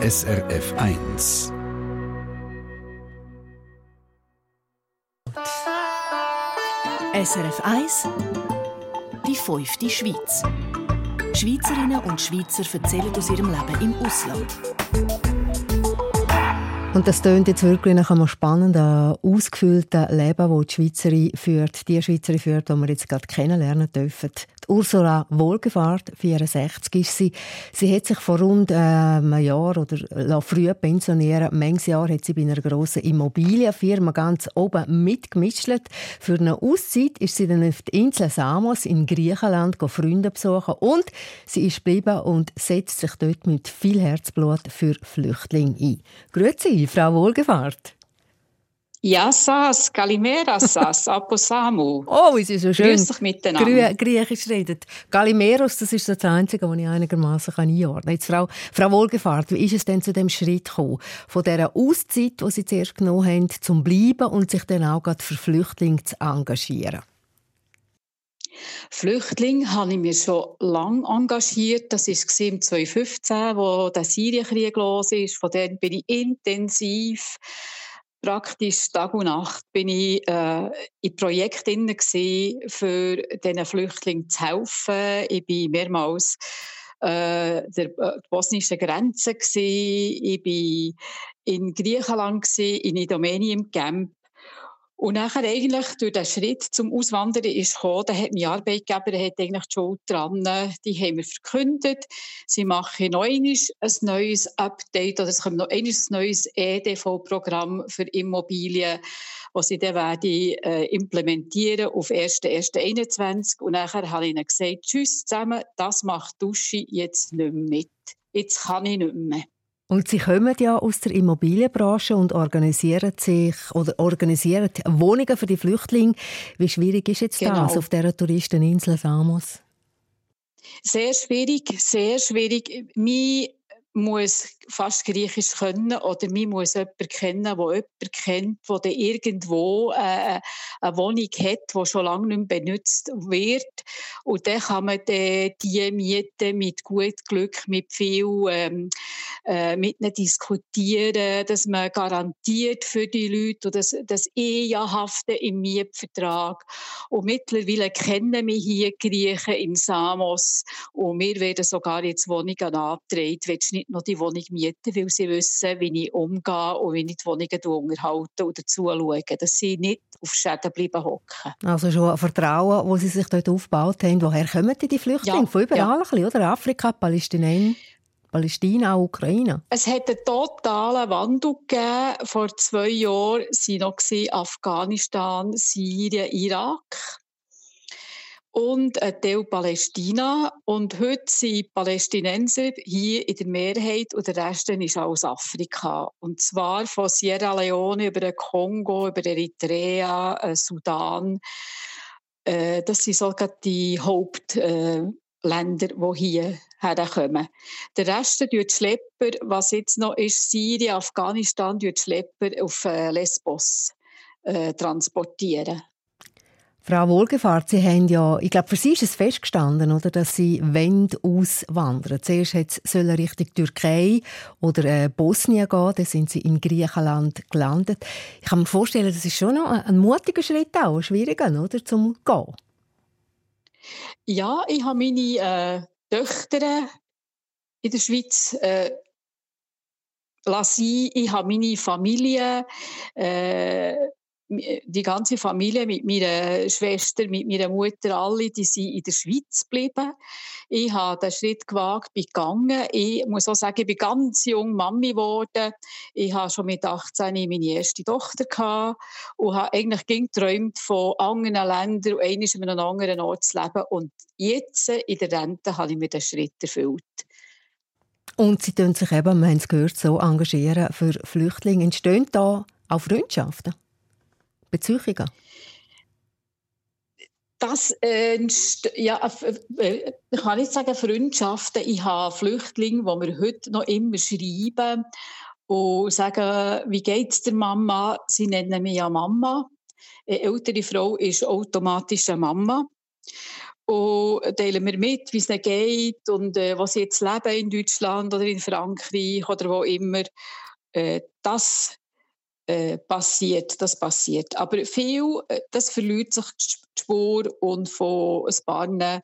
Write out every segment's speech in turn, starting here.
SRF 1. SRF 1 Die fünfte Schweiz. Schweizerinnen und Schweizer erzählen aus ihrem Leben im Ausland. Und das klingt jetzt wirklich nach einem spannenden, ausgefüllten Leben, das die Schweizerin führt, die Schweizerin führt, die wir jetzt gerade kennenlernen dürfen. Ursula Wohlgefahrt, 64 ist sie. Sie hat sich vor rund äh, einem Jahr oder früh pensionieren. Manches Jahr hat sie bei einer grossen Immobilienfirma ganz oben mitgemischt. Für eine Auszeit ist sie dann auf die Insel Samos in Griechenland Freunde besuchen und sie ist geblieben und setzt sich dort mit viel Herzblut für Flüchtlinge ein. Grüezi, Frau Wohlgefahrt. Ja, Sas, Kalimera, Sas, Aposamu. Oh, wie sie so schön Grüß dich miteinander. Griechisch redet. Kalimeros, das ist das Einzige, was ich einigermaßen einordnen kann. Jetzt, Frau, Frau Wohlgefahrt, wie ist es denn zu dem Schritt gekommen? Von dieser Auszeit, die Sie zuerst genommen haben, zum Bleiben und sich dann auch für Flüchtlinge zu engagieren? Flüchtlinge habe ich mich schon lange engagiert. Das war 2015, wo der Syrienkrieg los ist. Von dem bin ich intensiv praktisch Tag und Nacht bin ich äh, in Projekten für diesen Flüchtlingen zu helfen. Ich bin mehrmals äh, der äh, bosnischen Grenze gewesen. Ich bin in Griechenland gewesen, in im Camp und nachher eigentlich durch den Schritt zum Auswandern ist gekommen, da hat mein Arbeitgeber hat eigentlich die Schuld dran, die haben wir verkündet, sie machen noch ein neues Update oder es kommt noch ein neues EDV-Programm für Immobilien, das sie dann werden, äh, implementieren auf 1.1.21 und nachher habe ich ihnen gesagt, tschüss zusammen, das macht Dusche jetzt nicht mehr mit. Jetzt kann ich nicht mehr. Und Sie kommen ja aus der Immobilienbranche und organisieren sich oder organisieren Wohnungen für die Flüchtlinge. Wie schwierig ist jetzt genau. das auf dieser Touristeninsel Samos? Sehr schwierig, sehr schwierig. Mein muss fast Griechisch können oder man muss jemanden kennen, der jemanden kennt, der irgendwo äh, eine Wohnung hat, die schon lange nicht mehr benutzt wird. Und dann kann man die, die Miete mit gut Glück, mit viel ähm, äh, mit ihnen diskutieren, dass man garantiert für die Leute und das, das Ehehaften im Mietvertrag. Und mittlerweile kennen wir hier Griechen in Samos und wir werden sogar jetzt Wohnungen antreten. Willst nicht noch die Wohnung mieten, weil sie wissen, wie ich umgehe und wie ich die Wohnungen unterhalte oder zuschaue, dass sie nicht auf Schäden bleiben hocken. Also schon ein Vertrauen, das sie sich dort aufgebaut haben. Woher kommen die Flüchtlinge? Ja, Von überall ja. ein bisschen, oder? Afrika, Palästinenser? Palästina, Ukraine? Es hat einen totalen Wandel gegeben. Vor zwei Jahren waren noch Afghanistan, Syrien, Irak und ein Teil Palästina. Und heute sind Palästinenser hier in der Mehrheit und der Rest ist aus Afrika. Und zwar von Sierra Leone über den Kongo, über Eritrea, äh, Sudan. Äh, das sind sogar die Hauptländer, die hier herkommen. Der Rest tut die Schlepper, was jetzt noch ist, Syrien, Afghanistan, die Schlepper auf äh, Lesbos äh, transportieren. Frau Wohlgefahrt, Sie haben ja, ich glaube, für Sie ist es festgestanden, oder, dass Sie wollen auswandern. Zuerst sollen Richtung Türkei oder äh, Bosnien gehen, dann sind Sie in Griechenland gelandet. Ich kann mir vorstellen, das ist schon noch ein, ein mutiger Schritt, auch ein schwieriger, oder, zum Gehen. Ja, ich habe meine äh, Töchter in der Schweiz äh, lassen. Ich habe meine Familie, äh, die ganze Familie mit meiner Schwester, mit meiner Mutter, alle, die sind in der Schweiz geblieben. Ich habe den Schritt gewagt, bin gegangen. Ich muss auch sagen, ich bin ganz jung Mami geworden. Ich habe schon mit 18 meine erste Tochter gehabt und habe eigentlich geträumt von anderen Ländern und einmal in einem anderen Ort zu leben. Und jetzt in der Rente habe ich mir den Schritt erfüllt. Und Sie tun sich eben, wir haben es gehört, so engagieren für Flüchtlinge. Entstehen da auch Freundschaften? Beziehungen? Das, äh, ja, äh, ich kann nicht sagen Freundschaften. Ich habe Flüchtlinge, die mir heute noch immer schreiben und sagen, wie geht es der Mama? Sie nennen mich ja Mama. Eine ältere Frau ist automatisch eine Mama. und teilen mir mit, wie es ihnen geht und äh, was sie jetzt leben in Deutschland oder in Frankreich oder wo immer. Äh, das äh, passiert, das passiert. Aber viel, äh, das verliert sich die Spur und von ein paar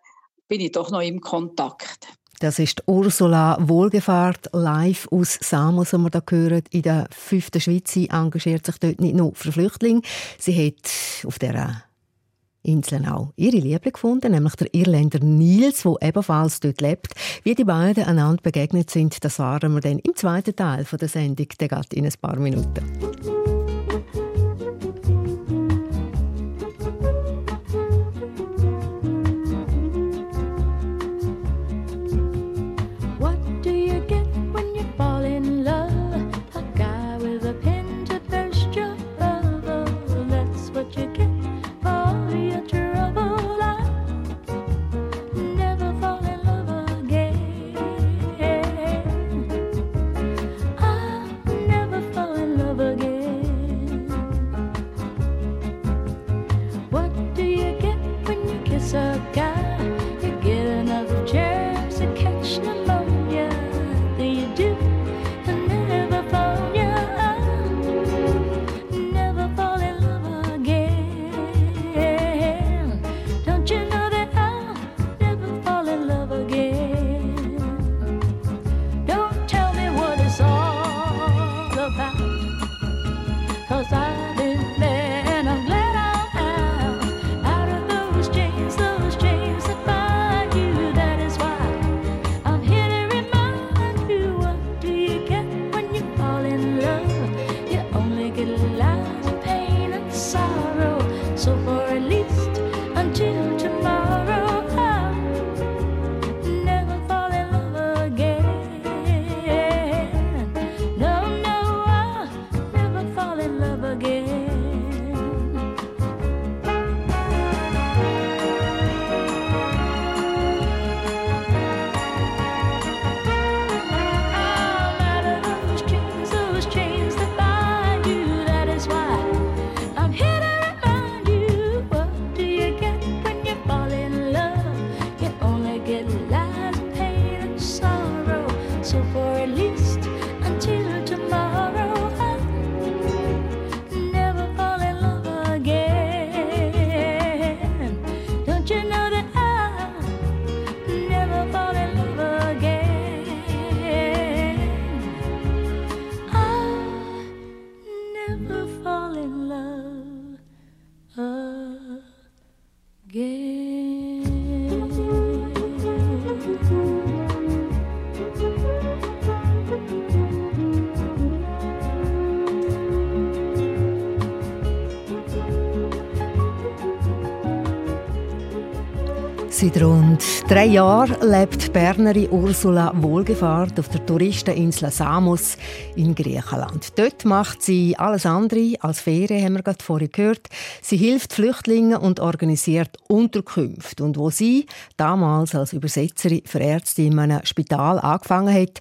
bin ich doch noch im Kontakt. Das ist Ursula Wohlgefahrt live aus Samos, die wir da hören. In der fünften Schweiz sie engagiert sich dort nicht nur für Flüchtlinge. Sie hat auf dieser Insel auch ihre Liebe gefunden, nämlich der Irländer Nils, der ebenfalls dort lebt. Wie die beiden einander begegnet sind, das fahren wir dann im zweiten Teil der Sendung, der geht in ein paar Minuten. Seit rund drei Jahren lebt Bernerin Ursula Wohlgefahrt auf der Touristeninsel Samos in Griechenland. Dort macht sie alles andere als Ferien, haben wir gerade vorhin gehört. Sie hilft Flüchtlingen und organisiert Unterkünfte. Und wo sie damals als Übersetzerin für Ärzte in einem Spital angefangen hat,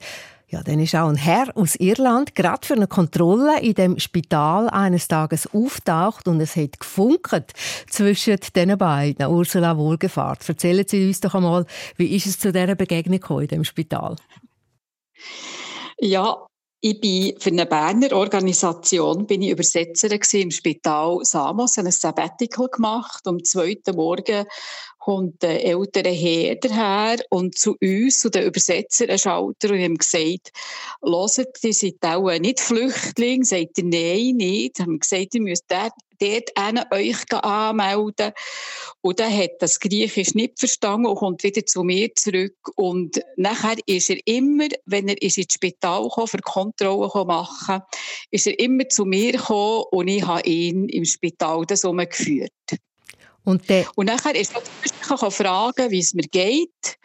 ja, dann ist auch ein Herr aus Irland gerade für eine Kontrolle in dem Spital eines Tages auftaucht und es hat gefunkt zwischen den beiden. Ursula Wohlgefahrt, erzählen Sie uns doch einmal, wie ist es zu dieser Begegnung in dem Spital? Ja, ich bin für eine Berner Organisation bin ich Übersetzerin im Spital Samos, habe ein Sabbatical gemacht. Am zweiten Morgen kommt der ältere Herr daher und zu uns, zu den Übersetzern, ein Schalter und haben gesagt, hört, ihr seid auch nicht Flüchtling, sagt ihr, nein, nicht. Haben gesagt, ihr müsst dort, dort euch anmelden. Und dann hat das Griechisch nicht verstanden und kommt wieder zu mir zurück. Und nachher ist er immer, wenn er ins Spital kam, für Kontrollen machen ist er immer zu mir gekommen und ich habe ihn im Spital das umgeführt. Und, der und nachher ist es fragen, wie es mir geht.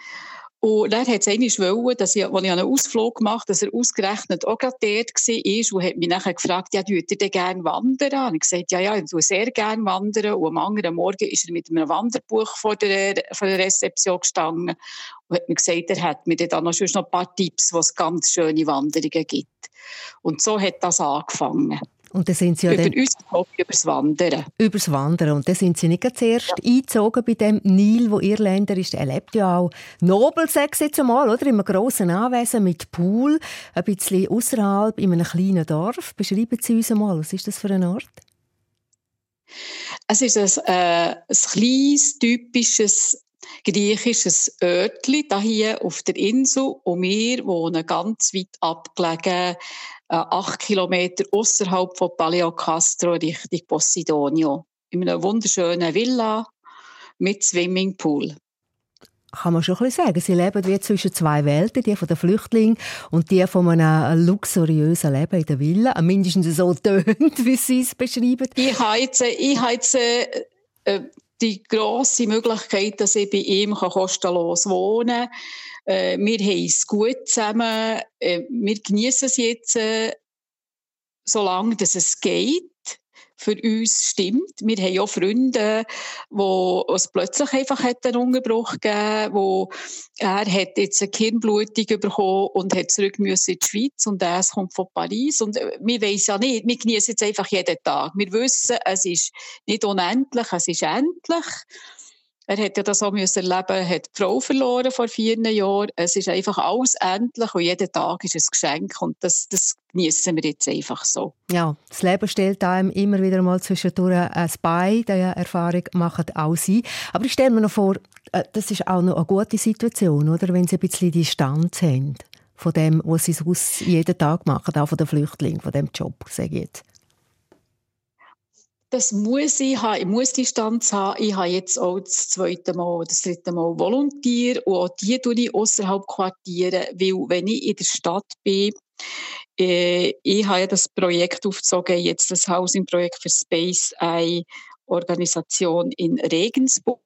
Und dann hat es einmal dass ich, als ich einen Ausflug gemacht habe, dass er ausgerechnet auch gerade dort war und hat mich nachher gefragt, ja, würdet ihr denn gerne wandern? Und ich gesagt, ja, ja, ich würde sehr gerne wandern. Und am anderen Morgen ist er mit einem Wanderbuch vor der, vor der Rezeption gestanden und hat mir gesagt, er hat mir dann noch, noch ein paar Tipps, wo es ganz schöne Wanderungen gibt. Und so hat das angefangen. Und dann sind Sie ja über unser Hobby, über das Wandern. Über das Wandern. Und dann sind Sie nicht zuerst ja. eingezogen bei dem Nil, wo Irländer ist. Er lebt ja auch nobel, sechs jetzt einmal, oder? In einem grossen Anwesen mit Pool, ein bisschen außerhalb in einem kleinen Dorf. Beschreiben Sie uns einmal, was ist das für ein Ort? Es ist ein, äh, ein kleines, typisches griechisches Örtli da hier auf der Insel und wir wohnen ganz weit abgelegen, äh, acht Kilometer außerhalb von Paleocastro Richtung Posidonio. In einer wunderschönen Villa mit Swimmingpool kann man schon ein bisschen sagen. Sie leben wie zwischen zwei Welten, die von den Flüchtlingen und die von einem luxuriösen Leben in der Villa. Mindestens so tönt, wie Sie es beschreiben. Ich habe jetzt, ich habe jetzt äh, die grosse Möglichkeit, dass ich bei ihm kostenlos wohnen kann. Äh, wir haben es gut zusammen. Äh, wir genießen es jetzt, äh, solange es geht für uns stimmt. Wir haben auch Freunde, wo es plötzlich einfach einen Unterbruch gegeben wo er hat jetzt eine Kirnblutung bekommen und hat zurück müssen in die Schweiz und er kommt von Paris und äh, wir wissen ja nicht, wir genießen jetzt einfach jeden Tag. Wir wissen, es ist nicht unendlich, es ist endlich. Er hat ja das auch müssen erleben, er hat die Frau verloren vor vier Jahren. Es ist einfach alles endlich und jeden Tag ist ein Geschenk und das, das genießen wir jetzt einfach so. Ja, das Leben stellt einem immer wieder mal zwischendurch ein Bein, diese Erfahrung machen auch Sie. Aber ich stelle mir noch vor, äh, das ist auch noch eine gute Situation, oder? wenn Sie ein bisschen Distanz haben von dem, was Sie sonst jeden Tag machen, auch von den Flüchtlingen, von dem Job, sage ich jetzt das muss ich haben. Ich muss Distanz haben. Ich habe jetzt auch das zweite Mal oder das dritte Mal Volontier und auch die tue ich außerhalb Quartiere, weil wenn ich in der Stadt bin, äh, ich habe ja das Projekt aufgezogen, jetzt das Housing-Projekt für Space Eye Organisation in Regensburg.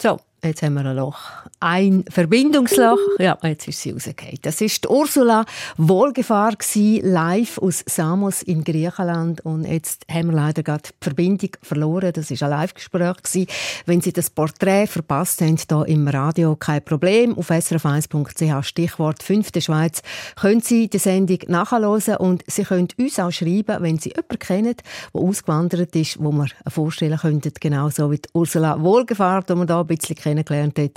So, Jetzt haben wir ein Loch. Ein Verbindungsloch. Ja, jetzt ist sie rausgefallen. Das war Ursula Wohlgefahr, live aus Samos in Griechenland. Und jetzt haben wir leider gerade die Verbindung verloren. Das war ein Live-Gespräch. Wenn Sie das Porträt verpasst haben, hier im Radio, kein Problem. Auf srf1.ch, Stichwort 5. Schweiz, können Sie die Sendung nachhören. Und Sie können uns auch schreiben, wenn Sie jemanden kennen, der ausgewandert ist, wo wir vorstellen könnten, genauso wie Ursula Wohlgefahr, die wir hier ein bisschen kennengelernt hat,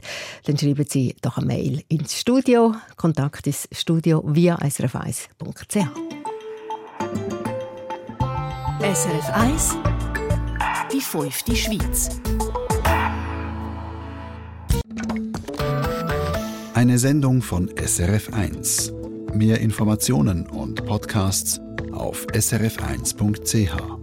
dann schreiben Sie doch eine Mail ins Studio. Kontakt ins Studio via srf1.ch. SRF 1 Die fünfte Schweiz Eine Sendung von SRF 1. Mehr Informationen und Podcasts auf srf1.ch.